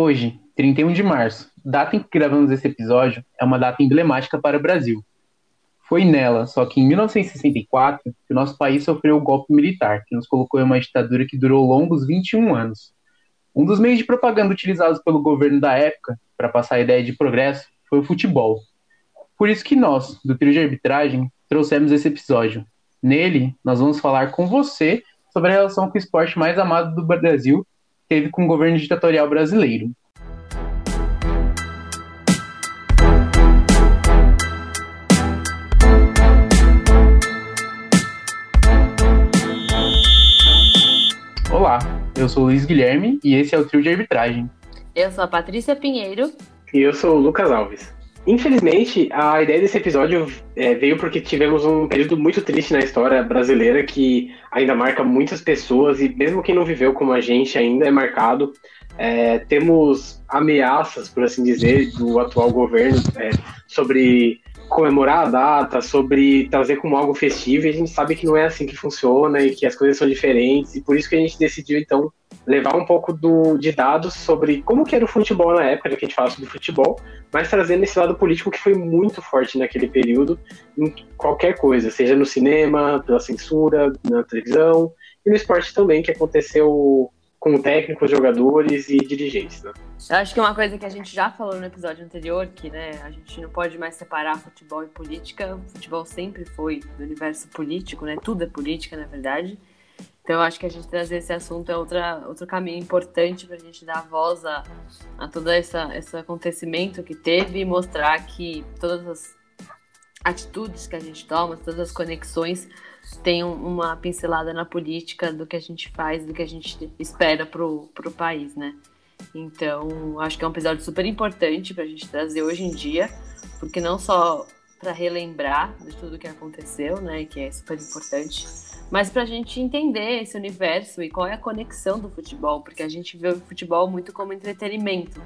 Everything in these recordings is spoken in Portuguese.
Hoje, 31 de março, data em que gravamos esse episódio, é uma data emblemática para o Brasil. Foi nela, só que em 1964, que o nosso país sofreu o golpe militar, que nos colocou em uma ditadura que durou longos 21 anos. Um dos meios de propaganda utilizados pelo governo da época para passar a ideia de progresso foi o futebol. Por isso que nós, do Trio de Arbitragem, trouxemos esse episódio. Nele, nós vamos falar com você sobre a relação que o esporte mais amado do Brasil teve com o governo ditatorial brasileiro. Olá, eu sou o Luiz Guilherme e esse é o Trio de Arbitragem. Eu sou a Patrícia Pinheiro. E eu sou o Lucas Alves. Infelizmente, a ideia desse episódio é, veio porque tivemos um período muito triste na história brasileira que ainda marca muitas pessoas e mesmo quem não viveu como a gente ainda é marcado. É, temos ameaças, por assim dizer, do atual governo é, sobre comemorar a data, sobre trazer como algo festivo, e a gente sabe que não é assim que funciona e que as coisas são diferentes, e por isso que a gente decidiu, então, levar um pouco do, de dados sobre como que era o futebol na época, que a gente fala sobre futebol, mas trazendo esse lado político que foi muito forte naquele período, em qualquer coisa, seja no cinema, pela censura, na televisão, e no esporte também, que aconteceu com técnicos, jogadores e dirigentes. Né? Eu acho que uma coisa que a gente já falou no episódio anterior, que né, a gente não pode mais separar futebol e política. O futebol sempre foi do universo político, né? Tudo é política, na verdade. Então acho que a gente trazer esse assunto é outra, outro caminho importante para a gente dar voz a, a todo essa, esse acontecimento que teve e mostrar que todas as atitudes que a gente toma, todas as conexões tem uma pincelada na política do que a gente faz, do que a gente espera pro, pro país, né? Então, acho que é um episódio super importante para a gente trazer hoje em dia, porque não só para relembrar de tudo que aconteceu, né, que é super importante, mas para a gente entender esse universo e qual é a conexão do futebol, porque a gente vê o futebol muito como entretenimento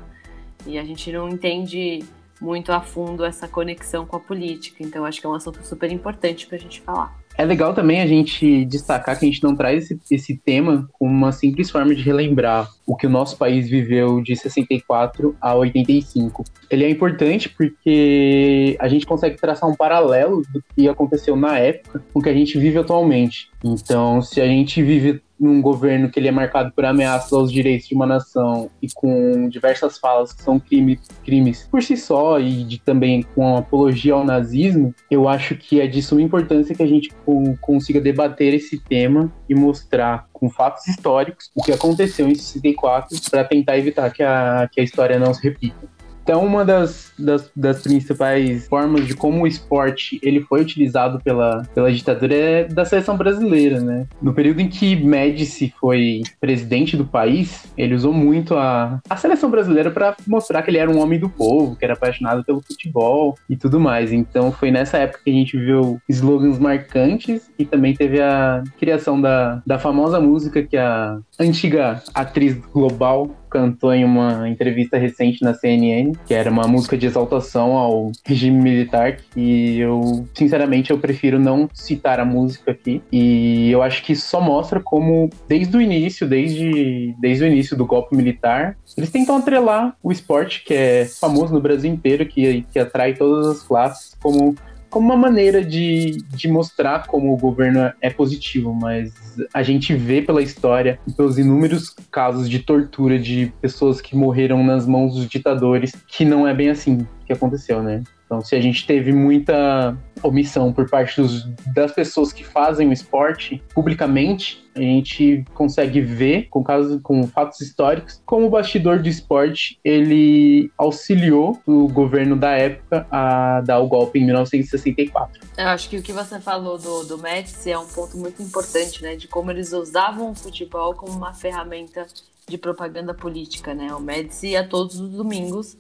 e a gente não entende muito a fundo essa conexão com a política. Então, acho que é um assunto super importante para a gente falar. É legal também a gente destacar que a gente não traz esse, esse tema como uma simples forma de relembrar o que o nosso país viveu de 64 a 85. Ele é importante porque a gente consegue traçar um paralelo do que aconteceu na época com o que a gente vive atualmente. Então, se a gente vive num governo que ele é marcado por ameaças aos direitos de uma nação e com diversas falas que são crime, crimes por si só e de, também com apologia ao nazismo, eu acho que é de suma importância que a gente consiga debater esse tema e mostrar com fatos históricos o que aconteceu em 64 para tentar evitar que a, que a história não se repita. Então, uma das, das, das, principais formas de como o esporte ele foi utilizado pela, pela ditadura é da seleção brasileira, né? No período em que Médici foi presidente do país, ele usou muito a, a seleção brasileira para mostrar que ele era um homem do povo, que era apaixonado pelo futebol e tudo mais. Então, foi nessa época que a gente viu slogans marcantes e também teve a criação da, da famosa música que a antiga atriz global cantou em uma entrevista recente na CNN, que era uma música de exaltação ao regime militar, que eu, sinceramente, eu prefiro não citar a música aqui. E eu acho que só mostra como, desde o início, desde, desde o início do golpe militar, eles tentam atrelar o esporte, que é famoso no Brasil inteiro, que, que atrai todas as classes, como como uma maneira de, de mostrar como o governo é positivo, mas a gente vê pela história e pelos inúmeros casos de tortura de pessoas que morreram nas mãos dos ditadores que não é bem assim que aconteceu, né? Então, se a gente teve muita omissão por parte dos, das pessoas que fazem o esporte publicamente, a gente consegue ver, com, casos, com fatos históricos, como o bastidor do esporte ele auxiliou o governo da época a dar o golpe em 1964. Eu acho que o que você falou do, do Médici é um ponto muito importante, né? De como eles usavam o futebol como uma ferramenta de propaganda política, né? O Médici ia todos os domingos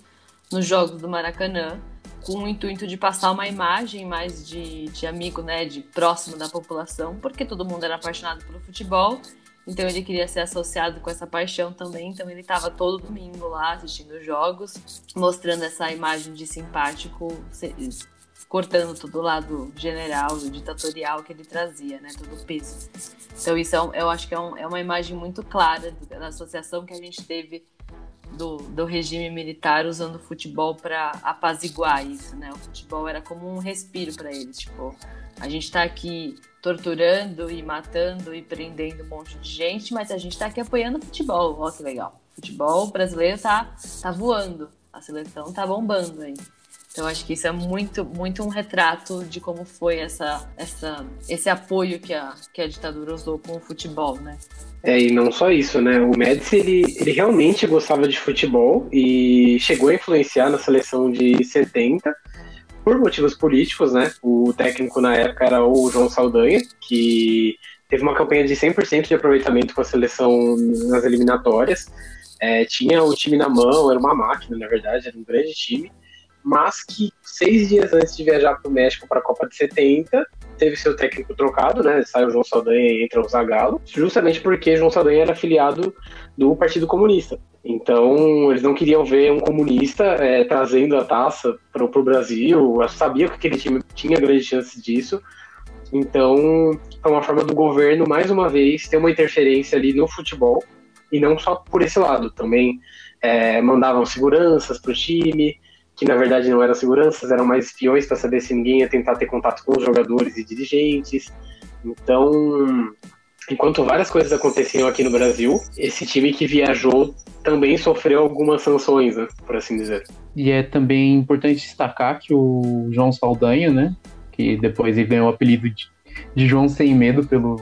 nos jogos do Maracanã com o intuito de passar uma imagem mais de, de amigo, né, de próximo da população, porque todo mundo era apaixonado pelo futebol, então ele queria ser associado com essa paixão também, então ele estava todo domingo lá assistindo jogos, mostrando essa imagem de simpático, cortando todo o lado general, ditatorial que ele trazia, né, todo o peso. Então isso é, eu acho que é, um, é uma imagem muito clara da associação que a gente teve do, do regime militar usando o futebol para apaziguar isso, né? O futebol era como um respiro para eles, tipo, a gente está aqui torturando e matando e prendendo um monte de gente, mas a gente está aqui apoiando o futebol. Olha que legal. O futebol brasileiro tá, tá voando. A seleção tá bombando aí. Então acho que isso é muito, muito um retrato de como foi essa, essa, esse apoio que a, que a ditadura usou com o futebol, né? É, e não só isso, né? O Médici, ele, ele realmente gostava de futebol e chegou a influenciar na seleção de 70 por motivos políticos, né? O técnico na época era o João Saldanha, que teve uma campanha de 100% de aproveitamento com a seleção nas eliminatórias. É, tinha o time na mão, era uma máquina, na verdade, era um grande time mas que seis dias antes de viajar para o México para a Copa de 70, teve seu técnico trocado, né? Sai o João Saldanha e entra o Zagallo, justamente porque João Saldanha era afiliado do Partido Comunista. Então, eles não queriam ver um comunista é, trazendo a taça para o Brasil. Eu sabia que aquele time tinha grande chance disso. Então, é uma forma do governo, mais uma vez, ter uma interferência ali no futebol. E não só por esse lado. Também é, mandavam seguranças para o time, que na verdade não eram seguranças, eram mais espiões para saber se ninguém ia tentar ter contato com os jogadores e dirigentes. Então, enquanto várias coisas aconteciam aqui no Brasil, esse time que viajou também sofreu algumas sanções, né, por assim dizer. E é também importante destacar que o João Saldanha, né, que depois ele ganhou o apelido de, de João Sem Medo pelo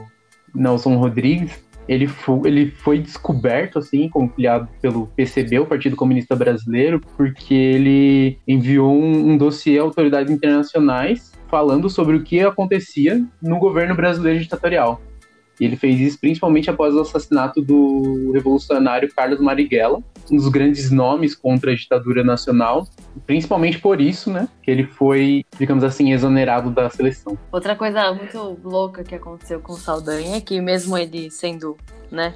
Nelson Rodrigues, ele foi, ele foi descoberto, assim, conciliado pelo PCB, o Partido Comunista Brasileiro, porque ele enviou um, um dossiê a autoridades internacionais falando sobre o que acontecia no governo brasileiro ditatorial. E ele fez isso principalmente após o assassinato do revolucionário Carlos Marighella, um dos grandes nomes contra a ditadura nacional, principalmente por isso, né, que ele foi, digamos assim, exonerado da seleção. Outra coisa muito louca que aconteceu com o Saldanha é que mesmo ele sendo, né,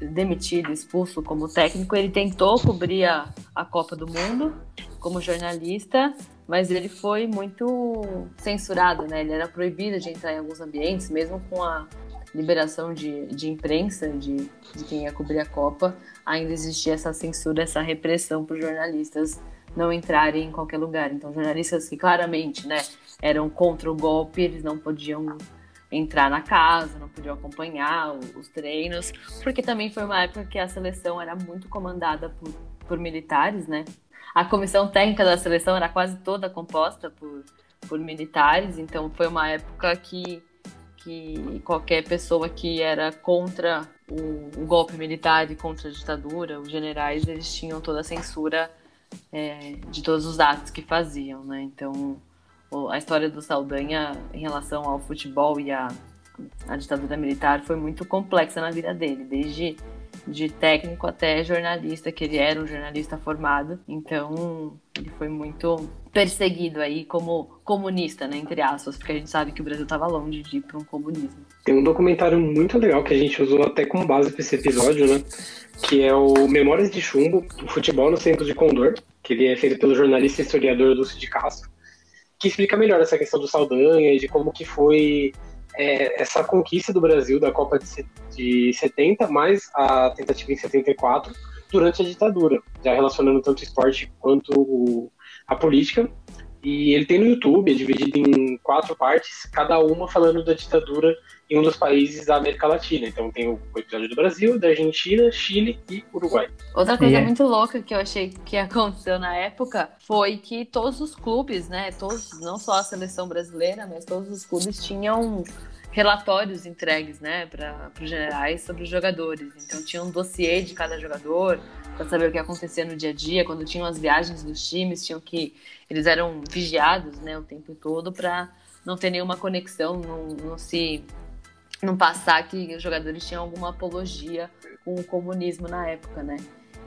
demitido, expulso como técnico, ele tentou cobrir a, a Copa do Mundo como jornalista, mas ele foi muito censurado, né? Ele era proibido de entrar em alguns ambientes, mesmo com a liberação de, de imprensa, de, de quem ia cobrir a Copa, ainda existia essa censura, essa repressão para os jornalistas não entrarem em qualquer lugar. Então, jornalistas que claramente né, eram contra o golpe, eles não podiam entrar na casa, não podiam acompanhar os treinos, porque também foi uma época que a seleção era muito comandada por, por militares, né? A comissão técnica da seleção era quase toda composta por, por militares, então foi uma época que que qualquer pessoa que era contra o, o, golpe militar e contra a ditadura, os generais, eles tinham toda a censura é, de todos os atos que faziam, né? Então, a história do Saldanha em relação ao futebol e à ditadura militar foi muito complexa na vida dele, desde de técnico até jornalista, que ele era um jornalista formado. Então, ele foi muito perseguido aí como comunista, né, entre aspas, porque a gente sabe que o Brasil estava longe de ir para um comunismo. Tem um documentário muito legal que a gente usou até como base para esse episódio, né, que é o Memórias de Chumbo, o futebol no centro de Condor, que ele é feito pelo jornalista e historiador Lúcio de Castro, que explica melhor essa questão do Saldanha e de como que foi é, essa conquista do Brasil da Copa de, de 70, mais a tentativa em 74, durante a ditadura, já relacionando tanto o esporte quanto a política. E ele tem no YouTube, é dividido em quatro partes, cada uma falando da ditadura em um dos países da América Latina. Então tem o episódio do Brasil, da Argentina, Chile e Uruguai. Outra coisa yeah. muito louca que eu achei que aconteceu na época foi que todos os clubes, né, todos, não só a seleção brasileira, mas todos os clubes tinham relatórios entregues, né, para os generais sobre os jogadores. Então tinha um dossiê de cada jogador para saber o que acontecia no dia a dia, quando tinham as viagens dos times, tinham que eles eram vigiados, né, o tempo todo para não ter nenhuma conexão, não, não se não passar que os jogadores tinham alguma apologia com o comunismo na época, né?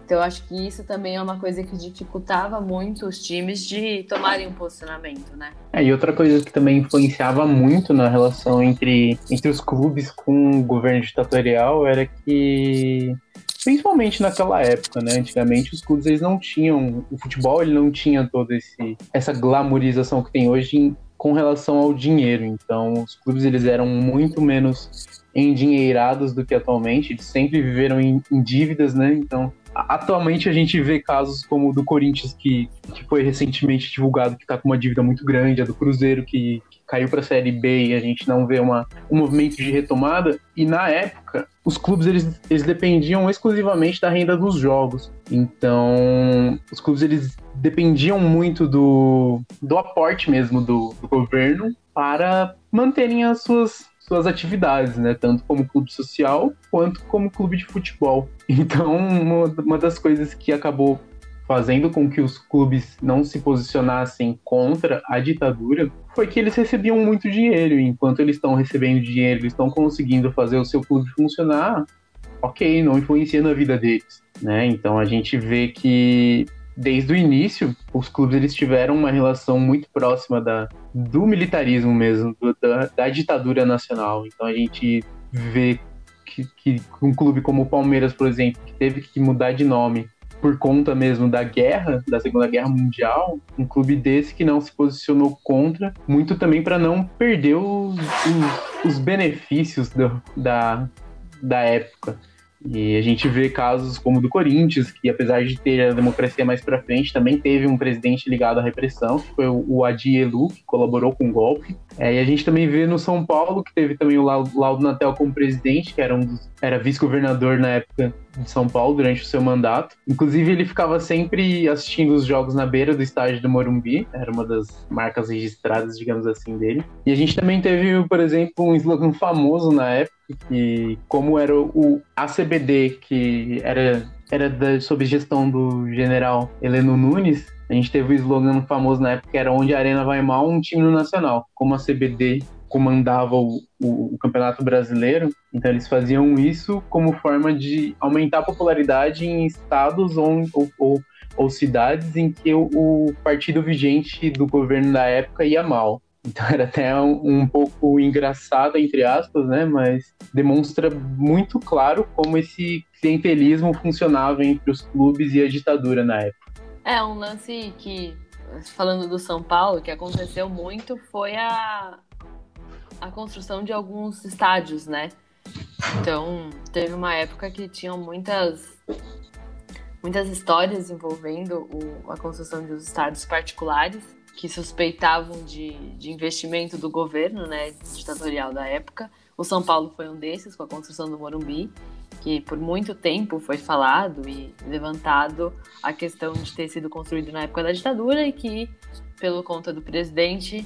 Então eu acho que isso também é uma coisa que dificultava muito os times de tomarem um posicionamento, né? É, e outra coisa que também influenciava muito na relação entre, entre os clubes com o governo ditatorial era que principalmente naquela época, né? Antigamente os clubes eles não tinham o futebol, ele não tinha toda esse essa glamorização que tem hoje com relação ao dinheiro. Então, os clubes eles eram muito menos endinheirados do que atualmente, eles sempre viveram em, em dívidas, né? Então, atualmente a gente vê casos como o do Corinthians, que, que foi recentemente divulgado que está com uma dívida muito grande, a do Cruzeiro, que, que caiu para a Série B e a gente não vê uma, um movimento de retomada. E na época, os clubes eles, eles dependiam exclusivamente da renda dos jogos. Então, os clubes eles dependiam muito do, do aporte mesmo do, do governo para manterem as suas suas atividades, né? Tanto como clube social quanto como clube de futebol. Então, uma, uma das coisas que acabou fazendo com que os clubes não se posicionassem contra a ditadura foi que eles recebiam muito dinheiro. Enquanto eles estão recebendo dinheiro, eles estão conseguindo fazer o seu clube funcionar, ok, não influencia na vida deles. Né? Então a gente vê que desde o início, os clubes eles tiveram uma relação muito próxima da, do militarismo mesmo, do, da, da, ditadura nacional. Então a gente vê que, que, um clube como o Palmeiras, por exemplo, que teve que mudar de nome por conta mesmo da guerra, da Segunda Guerra Mundial, um clube desse que não se posicionou contra, muito também para não perder os, os, os benefícios do, da, da época. E a gente vê casos como o do Corinthians, que apesar de ter a democracia mais para frente, também teve um presidente ligado à repressão, que foi o Adi Elu, que colaborou com o golpe. É, e a gente também vê no São Paulo, que teve também o Laudo Natel como presidente, que era, um era vice-governador na época de São Paulo durante o seu mandato. Inclusive, ele ficava sempre assistindo os jogos na beira do estádio do Morumbi, era uma das marcas registradas, digamos assim, dele. E a gente também teve, por exemplo, um slogan famoso na época, que como era o ACBD, que era, era da, sob gestão do general Heleno Nunes, a gente teve o slogan famoso na época, que era onde a arena vai mal, um time no nacional. Como a CBD comandava o, o, o, Campeonato Brasileiro, então eles faziam isso como forma de aumentar a popularidade em estados ou, ou, ou, ou cidades em que o, o, partido vigente do governo da época ia mal. Então era até um, um, pouco engraçado, entre aspas, né? Mas demonstra muito claro como esse clientelismo funcionava entre os clubes e a ditadura na época. É, um lance que, falando do São Paulo, que aconteceu muito foi a, a construção de alguns estádios, né? Então, teve uma época que tinham muitas muitas histórias envolvendo o, a construção de estádios particulares que suspeitavam de, de investimento do governo, né, ditatorial da época. O São Paulo foi um desses, com a construção do Morumbi, que por muito tempo foi falado e levantado a questão de ter sido construído na época da ditadura e que, pelo conta do presidente,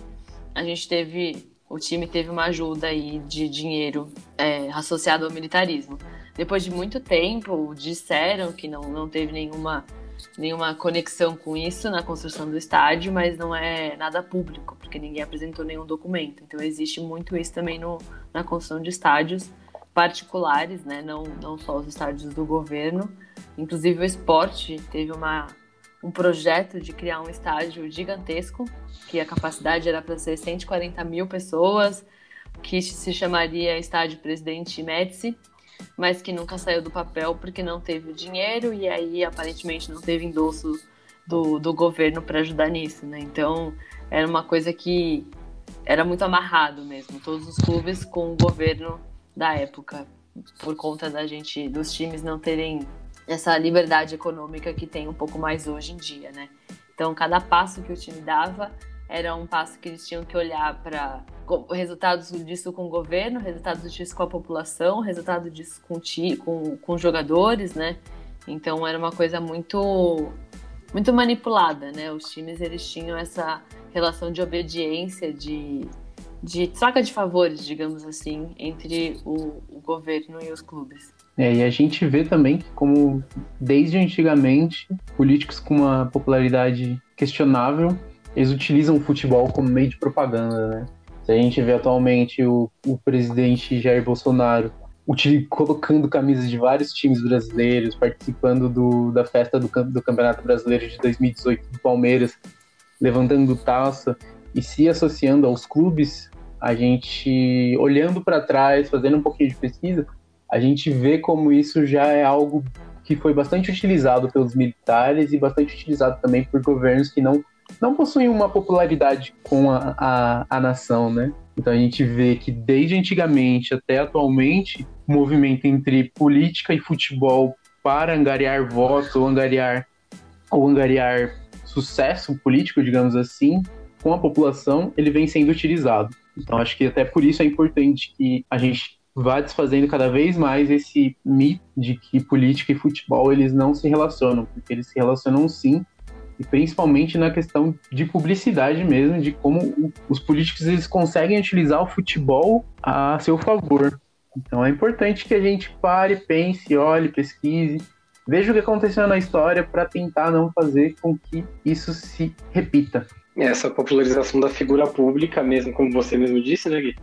a gente teve o time teve uma ajuda aí de dinheiro é, associado ao militarismo. Depois de muito tempo, disseram que não, não teve nenhuma, nenhuma conexão com isso na construção do estádio, mas não é nada público, porque ninguém apresentou nenhum documento. Então existe muito isso também no, na construção de estádios particulares, né? não, não só os estádios do governo. Inclusive o esporte teve uma um projeto de criar um estádio gigantesco, que a capacidade era para ser 140 mil pessoas, que se chamaria Estádio Presidente Médici, mas que nunca saiu do papel porque não teve dinheiro e aí aparentemente não teve endosso do, do governo para ajudar nisso, né? Então era uma coisa que era muito amarrado mesmo, todos os clubes com o governo da época, por conta da gente, dos times não terem essa liberdade econômica que tem um pouco mais hoje em dia, né? Então, cada passo que o time dava era um passo que eles tinham que olhar para resultados disso com o governo, resultados disso com a população, resultado disso com, ti, com, com jogadores, né? Então, era uma coisa muito muito manipulada, né? Os times eles tinham essa relação de obediência, de, de troca de favores, digamos assim, entre o, o governo e os clubes. É, e a gente vê também como desde antigamente, políticos com uma popularidade questionável, eles utilizam o futebol como meio de propaganda, né? Se a gente vê atualmente o, o presidente Jair Bolsonaro colocando camisas de vários times brasileiros, participando do, da festa do, do Campeonato Brasileiro de 2018 do Palmeiras, levantando taça e se associando aos clubes, a gente olhando para trás, fazendo um pouquinho de pesquisa, a gente vê como isso já é algo que foi bastante utilizado pelos militares e bastante utilizado também por governos que não, não possuem uma popularidade com a, a, a nação, né? Então a gente vê que desde antigamente até atualmente, o movimento entre política e futebol para angariar votos ou angariar, ou angariar sucesso político, digamos assim, com a população, ele vem sendo utilizado. Então, acho que até por isso é importante que a gente vá desfazendo cada vez mais esse mito de que política e futebol eles não se relacionam, porque eles se relacionam sim, e principalmente na questão de publicidade mesmo, de como os políticos eles conseguem utilizar o futebol a seu favor. Então é importante que a gente pare, pense, olhe, pesquise, veja o que aconteceu na história para tentar não fazer com que isso se repita. Essa popularização da figura pública, mesmo como você mesmo disse, né, Gui?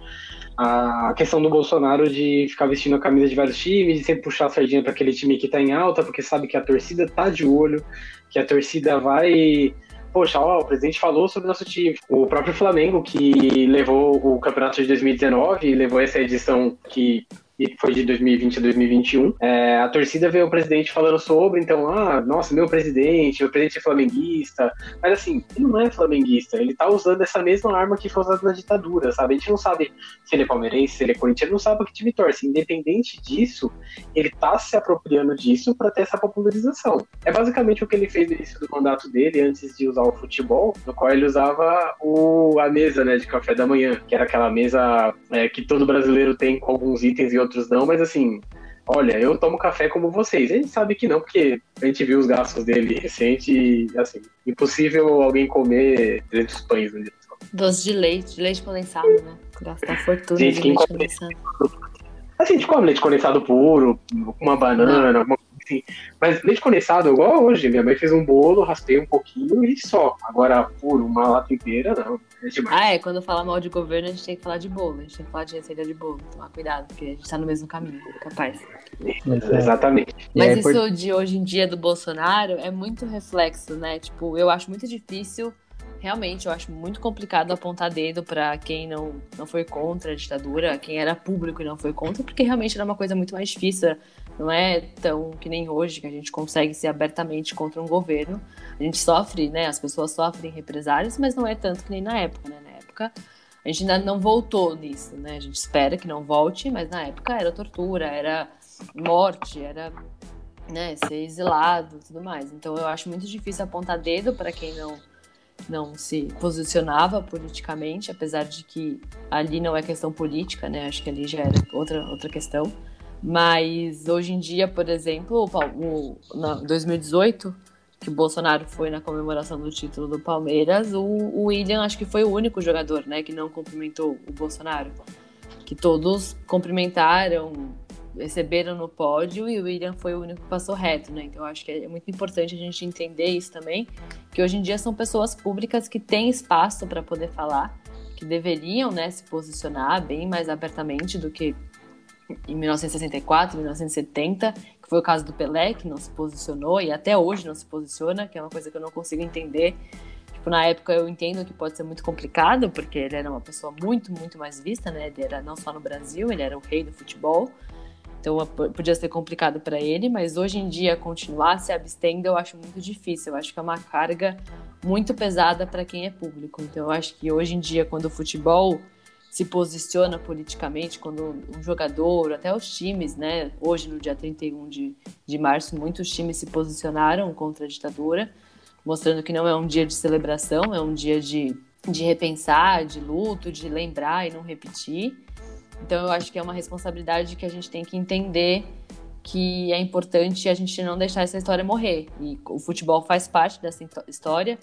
A questão do Bolsonaro de ficar vestindo a camisa de vários times, de sempre puxar a sardinha para aquele time que está em alta, porque sabe que a torcida tá de olho, que a torcida vai. Poxa, ó, o presidente falou sobre o nosso time. O próprio Flamengo, que levou o campeonato de 2019, levou essa edição que que foi de 2020 a 2021, é, a torcida vê o presidente falando sobre, então, ah, nossa, meu presidente, meu presidente é flamenguista, mas assim, ele não é flamenguista, ele tá usando essa mesma arma que foi usada na ditadura, sabe? A gente não sabe se ele é palmeirense, se ele é corintiano, não sabe para que time torce. Independente disso, ele tá se apropriando disso para ter essa popularização. É basicamente o que ele fez no início do mandato dele, antes de usar o futebol, no qual ele usava o, a mesa, né, de café da manhã, que era aquela mesa é, que todo brasileiro tem com alguns itens e outros outros não, mas assim, olha, eu tomo café como vocês. A gente sabe que não, porque a gente viu os gastos dele recente e, assim, impossível alguém comer 300 pães no dia. Doce de leite, de leite condensado, né? Gastar fortuna gente, de leite condensado. Assim, a gente come leite condensado puro, uma banana, alguma assim. Mas leite condensado, igual hoje, minha mãe fez um bolo, raspei um pouquinho e só. Agora, puro, uma lata inteira, não. É ah, é, quando fala mal de governo, a gente tem que falar de bolo, a gente tem que falar de receita de bolo. Tomar cuidado, porque a gente tá no mesmo caminho, capaz. Exatamente. Mas isso por... de hoje em dia do Bolsonaro é muito reflexo, né? Tipo, eu acho muito difícil realmente eu acho muito complicado apontar dedo para quem não, não foi contra a ditadura, quem era público e não foi contra, porque realmente era uma coisa muito mais difícil. Não é tão que nem hoje que a gente consegue ser abertamente contra um governo. A gente sofre, né? As pessoas sofrem represálias, mas não é tanto que nem na época, né? Na época a gente ainda não voltou nisso, né? A gente espera que não volte, mas na época era tortura, era morte, era né, ser exilado, tudo mais. Então eu acho muito difícil apontar dedo para quem não não se posicionava politicamente, apesar de que ali não é questão política, né? Acho que ali já era outra, outra questão. Mas hoje em dia, por exemplo, o, o 2018, que o Bolsonaro foi na comemoração do título do Palmeiras, o, o William acho que foi o único jogador, né, que não cumprimentou o Bolsonaro. Que todos cumprimentaram, receberam no pódio e o William foi o único que passou reto, né? Então acho que é muito importante a gente entender isso também, que hoje em dia são pessoas públicas que têm espaço para poder falar, que deveriam, né, se posicionar bem mais abertamente do que em 1964, 1970, que foi o caso do Pelé, que não se posicionou e até hoje não se posiciona, que é uma coisa que eu não consigo entender. Tipo, na época eu entendo que pode ser muito complicado, porque ele era uma pessoa muito, muito mais vista, né? Ele era não só no Brasil, ele era o rei do futebol. Então podia ser complicado para ele, mas hoje em dia continuar se abstendo eu acho muito difícil. Eu acho que é uma carga muito pesada para quem é público. Então eu acho que hoje em dia, quando o futebol se posiciona politicamente, quando um jogador, até os times, né? Hoje, no dia 31 de, de março, muitos times se posicionaram contra a ditadura, mostrando que não é um dia de celebração, é um dia de, de repensar, de luto, de lembrar e não repetir. Então, eu acho que é uma responsabilidade que a gente tem que entender que é importante a gente não deixar essa história morrer. E o futebol faz parte dessa história.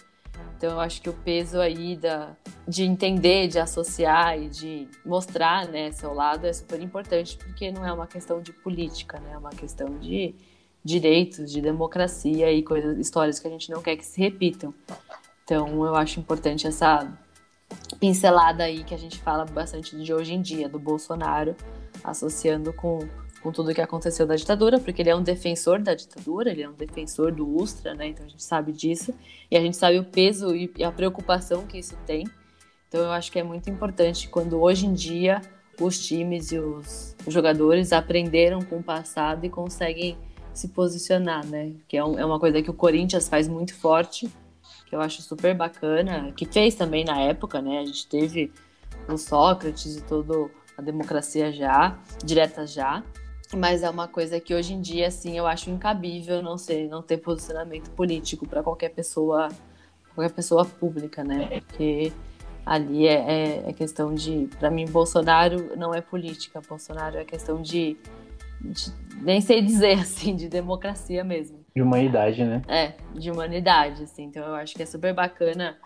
Então eu acho que o peso aí da, de entender, de associar e de mostrar né, seu lado é super importante, porque não é uma questão de política, né? É uma questão de direitos, de democracia e coisas, histórias que a gente não quer que se repitam. Então eu acho importante essa pincelada aí que a gente fala bastante de hoje em dia, do Bolsonaro, associando com com tudo que aconteceu da ditadura, porque ele é um defensor da ditadura, ele é um defensor do Ustra, né? Então a gente sabe disso e a gente sabe o peso e a preocupação que isso tem. Então eu acho que é muito importante quando hoje em dia os times e os, jogadores aprenderam com o passado e conseguem se posicionar, né? Que é, um, é uma coisa que o Corinthians faz muito forte, que eu acho super bacana, que fez também na época, né? A gente teve o Sócrates e toda a democracia já, direta já, mas é uma coisa que hoje em dia, assim, eu acho incabível não ser, não ter posicionamento político para qualquer pessoa, qualquer pessoa pública, né? Porque ali é, é, é questão de, para mim, Bolsonaro não é política, Bolsonaro é questão de, de, nem sei dizer assim, de democracia mesmo. De humanidade, né? É, de humanidade, assim. Então eu acho que é super bacana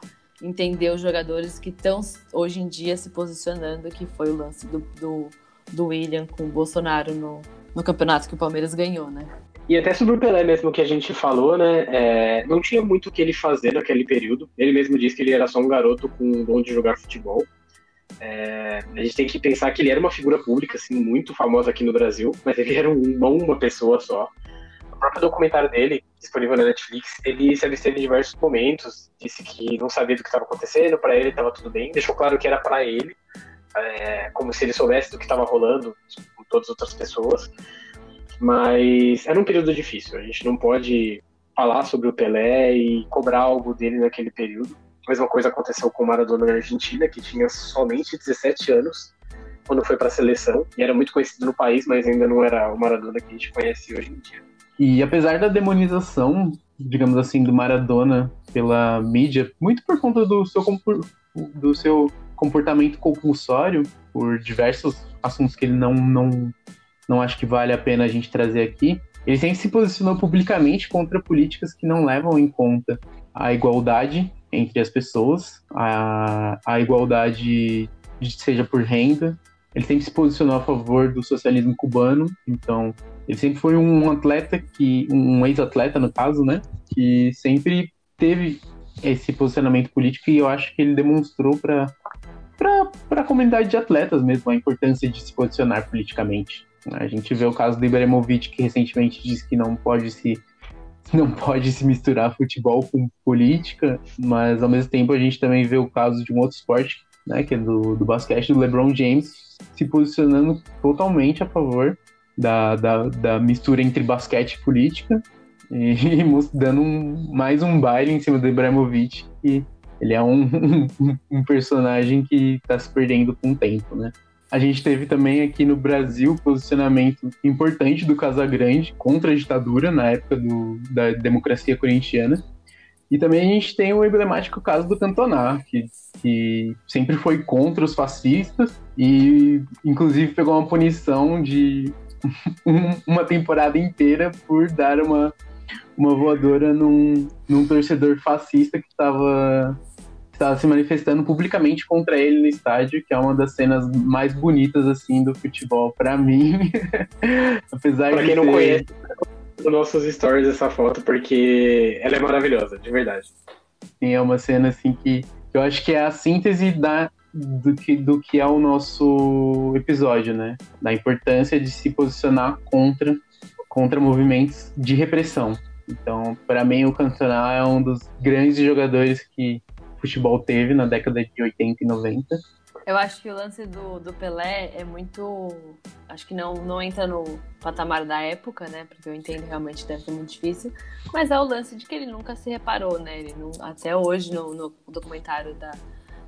entender os jogadores que estão hoje em dia se posicionando, que foi o lance do, do do William com o Bolsonaro no, no campeonato que o Palmeiras ganhou, né? E até sobre o Pelé mesmo que a gente falou, né? É, não tinha muito o que ele fazer naquele período. Ele mesmo disse que ele era só um garoto com um dom de jogar futebol. É, a gente tem que pensar que ele era uma figura pública, assim, muito famosa aqui no Brasil, mas ele era um, não uma pessoa só. O próprio documentário dele, disponível na Netflix, ele se absteve em diversos momentos, disse que não sabia do que estava acontecendo, para ele estava tudo bem, deixou claro que era para ele, é, como se ele soubesse do que estava rolando com todas as outras pessoas. Mas era um período difícil. A gente não pode falar sobre o Pelé e cobrar algo dele naquele período. A mesma coisa aconteceu com o Maradona na Argentina, que tinha somente 17 anos quando foi para a seleção e era muito conhecido no país, mas ainda não era o Maradona que a gente conhece hoje em dia. E apesar da demonização, digamos assim, do Maradona pela mídia, muito por conta do seu do seu comportamento compulsório por diversos assuntos que ele não, não, não acho que vale a pena a gente trazer aqui. Ele sempre se posicionou publicamente contra políticas que não levam em conta a igualdade entre as pessoas, a, a igualdade seja por renda. Ele sempre se posicionou a favor do socialismo cubano, então ele sempre foi um atleta que, um ex-atleta no caso, né, que sempre teve esse posicionamento político e eu acho que ele demonstrou para para a comunidade de atletas mesmo, a importância de se posicionar politicamente. A gente vê o caso do Ibrahimovic, que recentemente disse que não pode se não pode se misturar futebol com política, mas ao mesmo tempo a gente também vê o caso de um outro esporte, né, que é do, do basquete, do LeBron James, se posicionando totalmente a favor da, da, da mistura entre basquete e política, e, e dando um, mais um baile em cima do Ibrahimovic, que ele é um, um personagem que está se perdendo com o tempo, né? A gente teve também aqui no Brasil posicionamento importante do Casagrande contra a ditadura na época do, da democracia corintiana. E também a gente tem o emblemático caso do Cantona, que, que sempre foi contra os fascistas e, inclusive, pegou uma punição de uma temporada inteira por dar uma, uma voadora num, num torcedor fascista que estava estava se manifestando publicamente contra ele no estádio, que é uma das cenas mais bonitas assim do futebol para mim. Apesar pra quem não conhece, os nossos stories essa foto porque ela é maravilhosa, de verdade. Sim, é uma cena assim que eu acho que é a síntese da do que, do que é o nosso episódio, né? Da importância de se posicionar contra, contra movimentos de repressão. Então, para mim, o Cantona é um dos grandes jogadores que futebol teve na década de 80 e 90. Eu acho que o lance do, do Pelé é muito. Acho que não, não entra no patamar da época, né? Porque eu entendo realmente deve ser muito difícil. Mas é o lance de que ele nunca se reparou, né? Ele não, até hoje, no, no documentário da,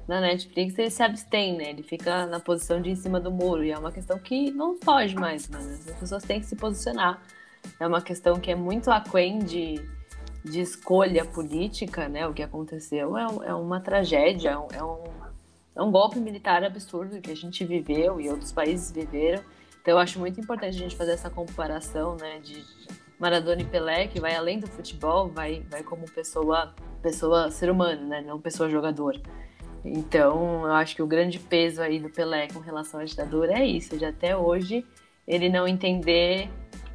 da Netflix, ele se abstém, né? Ele fica na posição de em cima do muro. E é uma questão que não foge mais, né? As pessoas têm que se posicionar. É uma questão que é muito aquém de de escolha política, né, o que aconteceu é, é uma tragédia, é um, é um golpe militar absurdo que a gente viveu e outros países viveram. Então eu acho muito importante a gente fazer essa comparação, né, de Maradona e Pelé, que vai além do futebol, vai, vai como pessoa, pessoa ser humano, né, não pessoa jogador. Então, eu acho que o grande peso aí do Pelé com relação à ditadura é isso, de até hoje ele não entender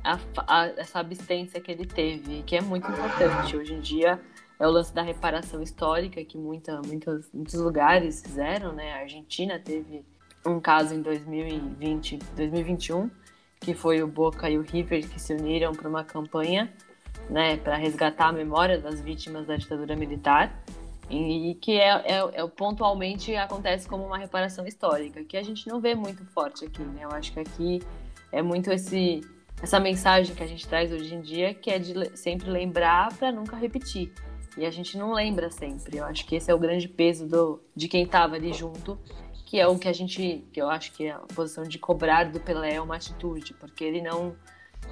a, a, essa abstência que ele teve, que é muito importante. Hoje em dia é o lance da reparação histórica que muita, muitos, muitos lugares fizeram, né? A Argentina teve um caso em 2020, 2021, que foi o Boca e o River que se uniram para uma campanha, né, para resgatar a memória das vítimas da ditadura militar e que é, é, é, pontualmente acontece como uma reparação histórica, que a gente não vê muito forte aqui, né? Eu acho que aqui é muito esse essa mensagem que a gente traz hoje em dia, que é de sempre lembrar para nunca repetir. E a gente não lembra sempre. Eu acho que esse é o grande peso do, de quem estava ali junto, que é o que a gente, que eu acho que é a posição de cobrar do Pelé é uma atitude, porque ele não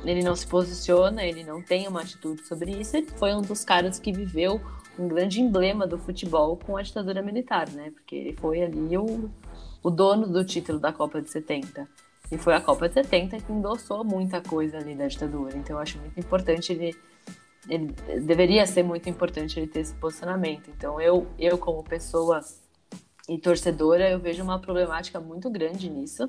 ele não se posiciona, ele não tem uma atitude sobre isso. Ele foi um dos caras que viveu um grande emblema do futebol com a ditadura militar, né? Porque ele foi ali o, o dono do título da Copa de 70. E foi a Copa de 70 que endossou muita coisa ali da ditadura. Então eu acho muito importante ele, ele deveria ser muito importante ele ter esse posicionamento. Então eu, eu como pessoa e torcedora, eu vejo uma problemática muito grande nisso,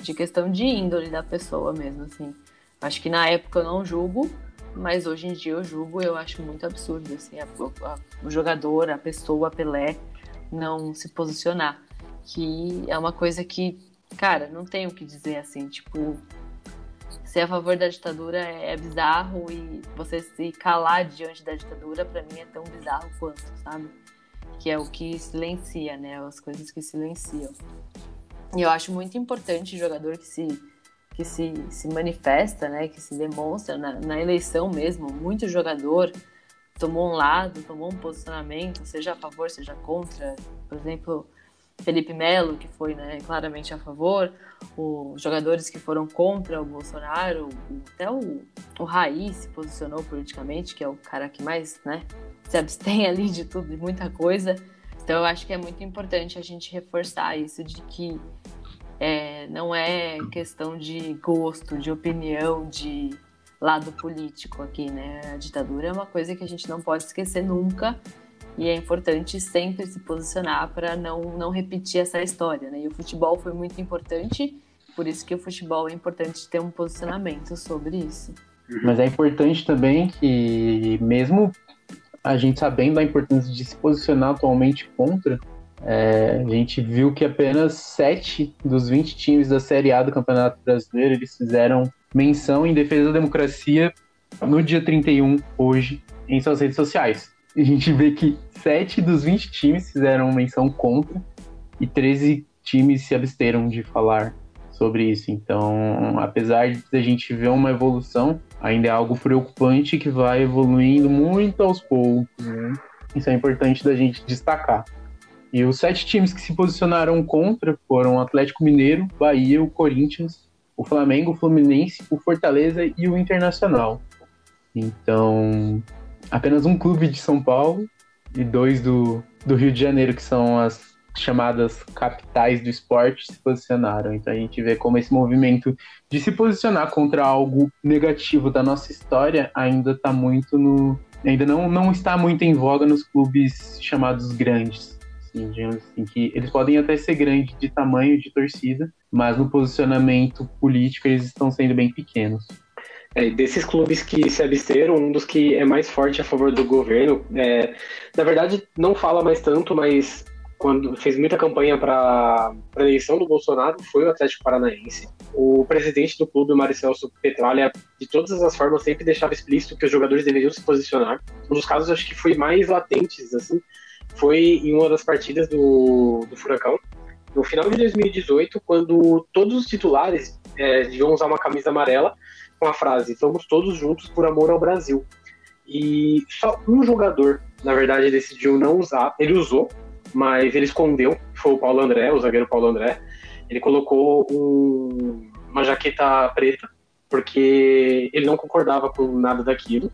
de questão de índole da pessoa mesmo, assim. Acho que na época eu não julgo, mas hoje em dia eu julgo, eu acho muito absurdo, assim, a, a, o jogador, a pessoa, a Pelé, não se posicionar. Que é uma coisa que, cara, não tem o que dizer, assim, tipo, ser a favor da ditadura é, é bizarro e você se calar diante da ditadura, para mim, é tão bizarro quanto, sabe? Que é o que silencia, né? As coisas que silenciam. E eu acho muito importante o jogador que se que se, se manifesta, né, que se demonstra na, na eleição mesmo. Muito jogador tomou um lado, tomou um posicionamento, seja a favor, seja contra. Por exemplo, Felipe Melo, que foi né, claramente a favor, os jogadores que foram contra o Bolsonaro, até o, o Raí se posicionou politicamente, que é o cara que mais né, se abstém ali de tudo, de muita coisa. Então eu acho que é muito importante a gente reforçar isso de que é, não é questão de gosto, de opinião, de lado político aqui, né? A ditadura é uma coisa que a gente não pode esquecer nunca e é importante sempre se posicionar para não, não repetir essa história, né? E o futebol foi muito importante, por isso que o futebol é importante ter um posicionamento sobre isso. Mas é importante também que, mesmo a gente sabendo a importância de se posicionar atualmente contra, é, a gente viu que apenas 7 dos 20 times da Série A do Campeonato Brasileiro eles fizeram menção em defesa da democracia no dia 31, hoje, em suas redes sociais. A gente vê que 7 dos 20 times fizeram menção contra e 13 times se absteram de falar sobre isso. Então, apesar de a gente ver uma evolução, ainda é algo preocupante que vai evoluindo muito aos poucos. Né? Isso é importante da gente destacar. E os sete times que se posicionaram contra foram o Atlético Mineiro, Bahia, o Corinthians, o Flamengo, o Fluminense, o Fortaleza e o Internacional. Então, apenas um clube de São Paulo e dois do, do Rio de Janeiro, que são as chamadas capitais do esporte, se posicionaram. Então a gente vê como esse movimento de se posicionar contra algo negativo da nossa história ainda está muito no. ainda não, não está muito em voga nos clubes chamados grandes assim, assim, que eles podem até ser grandes de tamanho de torcida, mas no posicionamento político eles estão sendo bem pequenos. É, desses clubes que se absteram, um dos que é mais forte a favor do governo, é, na verdade não fala mais tanto, mas quando fez muita campanha para a eleição do Bolsonaro foi o Atlético Paranaense. O presidente do clube, Maricelso Petralha, de todas as formas sempre deixava explícito que os jogadores deveriam se posicionar. Um dos casos acho que foi mais latentes assim foi em uma das partidas do, do Furacão, no final de 2018, quando todos os titulares é, deviam usar uma camisa amarela com a frase Vamos todos juntos por amor ao Brasil. E só um jogador, na verdade, decidiu não usar. Ele usou, mas ele escondeu. Foi o Paulo André, o zagueiro Paulo André. Ele colocou um, uma jaqueta preta, porque ele não concordava com nada daquilo.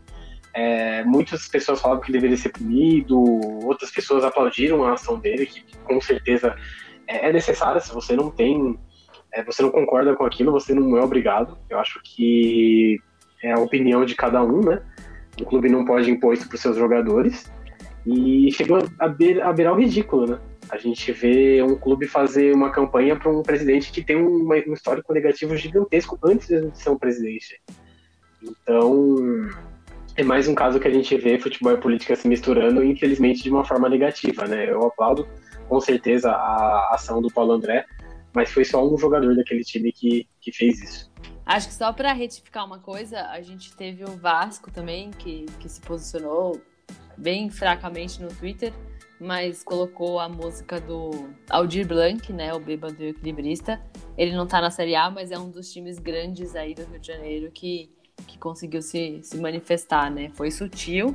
É, muitas pessoas falavam que deveria ser punido, outras pessoas aplaudiram a ação dele, que com certeza é necessária. Se você não tem, é, você não concorda com aquilo, você não é obrigado. Eu acho que é a opinião de cada um, né? O clube não pode impor isso para os seus jogadores. E chegou a, a beirar o ridículo, né? A gente vê um clube fazer uma campanha para um presidente que tem um, um histórico negativo gigantesco antes de ser um presidente. Então, é mais um caso que a gente vê futebol e política se misturando, infelizmente, de uma forma negativa, né? Eu aplaudo com certeza a ação do Paulo André, mas foi só um jogador daquele time que, que fez isso. Acho que só para retificar uma coisa, a gente teve o Vasco também, que, que se posicionou bem fracamente no Twitter, mas colocou a música do Aldir Blanc, né, o bêbado equilibrista. Ele não tá na Série A, mas é um dos times grandes aí do Rio de Janeiro que que conseguiu se, se manifestar, né? Foi sutil,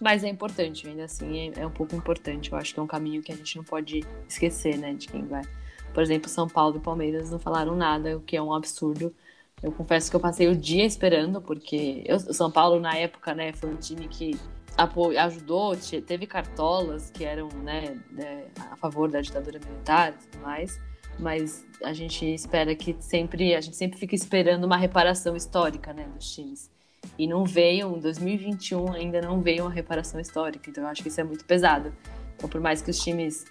mas é importante, ainda assim é, é, um pouco importante. Eu acho que é um caminho que a gente não pode esquecer, né, de quem vai Por exemplo, São Paulo e Palmeiras não falaram nada, o que é um absurdo. Eu confesso que eu passei o dia esperando, porque o São Paulo, na época, né, foi um time que ajudou, teve cartolas que eram né, é, a favor da ditadura militar e tudo mais, mas a gente espera que sempre, a gente sempre fica esperando uma reparação histórica né, dos times. E não veio, em 2021 ainda não veio uma reparação histórica, então eu acho que isso é muito pesado. Então, por mais que os times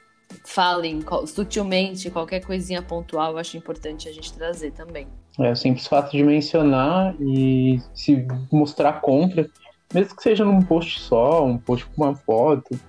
falem sutilmente qualquer coisinha pontual, eu acho importante a gente trazer também. É, o simples fato de mencionar e se mostrar contra, mesmo que seja num post só, um post com uma foto,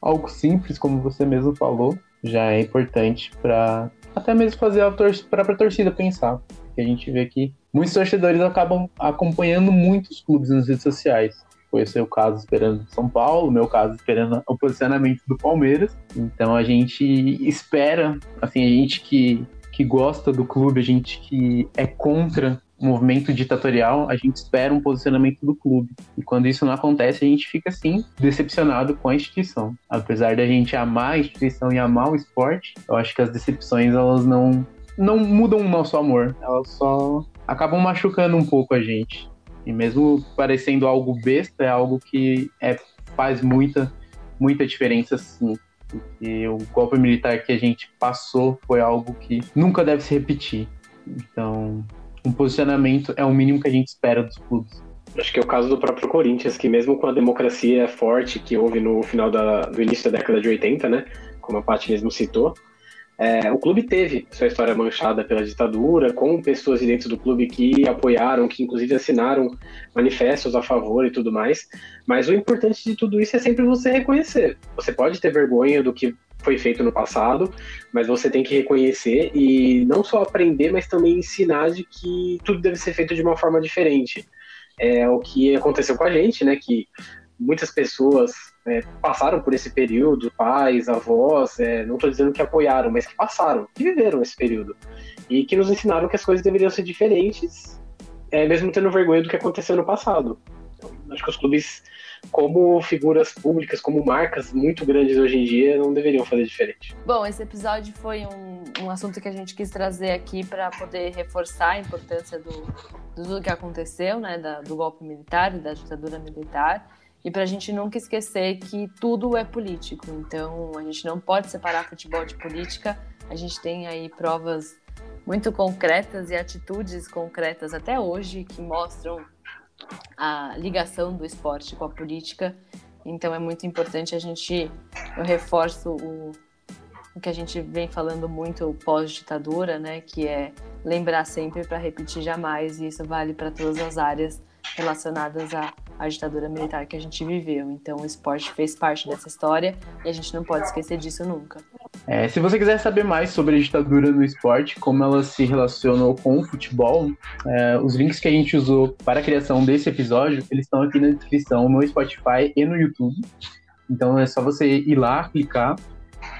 algo simples, como você mesmo falou, já é importante para até mesmo fazer a tor própria torcida pensar. Porque a gente vê que muitos torcedores acabam acompanhando muitos clubes nas redes sociais. Foi o seu caso esperando São Paulo, meu caso esperando o posicionamento do Palmeiras. Então a gente espera, assim, a gente que, que gosta do clube, a gente que é contra o movimento ditatorial, a gente espera um posicionamento do clube. E quando isso não acontece, a gente fica assim decepcionado com a instituição. Apesar da gente amar a instituição e amar o esporte, eu acho que as decepções elas não não mudam o nosso amor, elas só acabam machucando um pouco a gente. E mesmo parecendo algo besta, é algo que é, faz muita, muita diferença sim. Porque o golpe militar que a gente passou foi algo que nunca deve se repetir. Então, um posicionamento é o mínimo que a gente espera dos clubes. Acho que é o caso do próprio Corinthians, que mesmo com a democracia forte que houve no final da, do início da década de 80, né, como a Paty mesmo citou, é, o clube teve sua história manchada pela ditadura, com pessoas dentro do clube que apoiaram, que inclusive assinaram manifestos a favor e tudo mais. Mas o importante de tudo isso é sempre você reconhecer. Você pode ter vergonha do que foi feito no passado, mas você tem que reconhecer e não só aprender, mas também ensinar de que tudo deve ser feito de uma forma diferente. É o que aconteceu com a gente, né? Que muitas pessoas é, passaram por esse período, pais, avós, é, não estou dizendo que apoiaram, mas que passaram, que viveram esse período. E que nos ensinaram que as coisas deveriam ser diferentes, é, mesmo tendo vergonha do que aconteceu no passado. Então, acho que os clubes, como figuras públicas, como marcas muito grandes hoje em dia, não deveriam fazer diferente. Bom, esse episódio foi um, um assunto que a gente quis trazer aqui para poder reforçar a importância do, do que aconteceu, né, da, do golpe militar da ditadura militar e para a gente nunca esquecer que tudo é político. Então, a gente não pode separar futebol de política. A gente tem aí provas muito concretas e atitudes concretas até hoje que mostram a ligação do esporte com a política. Então, é muito importante a gente. Eu reforço o, o que a gente vem falando muito pós-ditadura, né? Que é lembrar sempre para repetir jamais, e isso vale para todas as áreas relacionadas à, à ditadura militar que a gente viveu. Então, o esporte fez parte dessa história e a gente não pode esquecer disso nunca. É, se você quiser saber mais sobre a ditadura no esporte, como ela se relacionou com o futebol, é, os links que a gente usou para a criação desse episódio, eles estão aqui na descrição no Spotify e no YouTube. Então é só você ir lá, clicar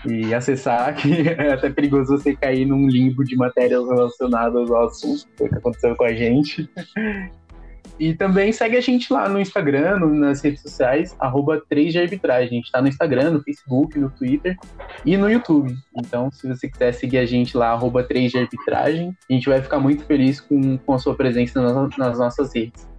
e acessar, que é até perigoso você cair num limbo de matérias relacionadas ao assunto, que aconteceu com a gente. E também segue a gente lá no Instagram, nas redes sociais, arroba 3 de arbitragem. A gente está no Instagram, no Facebook, no Twitter e no YouTube. Então, se você quiser seguir a gente lá, arroba 3 de arbitragem, a gente vai ficar muito feliz com, com a sua presença nas, nas nossas redes.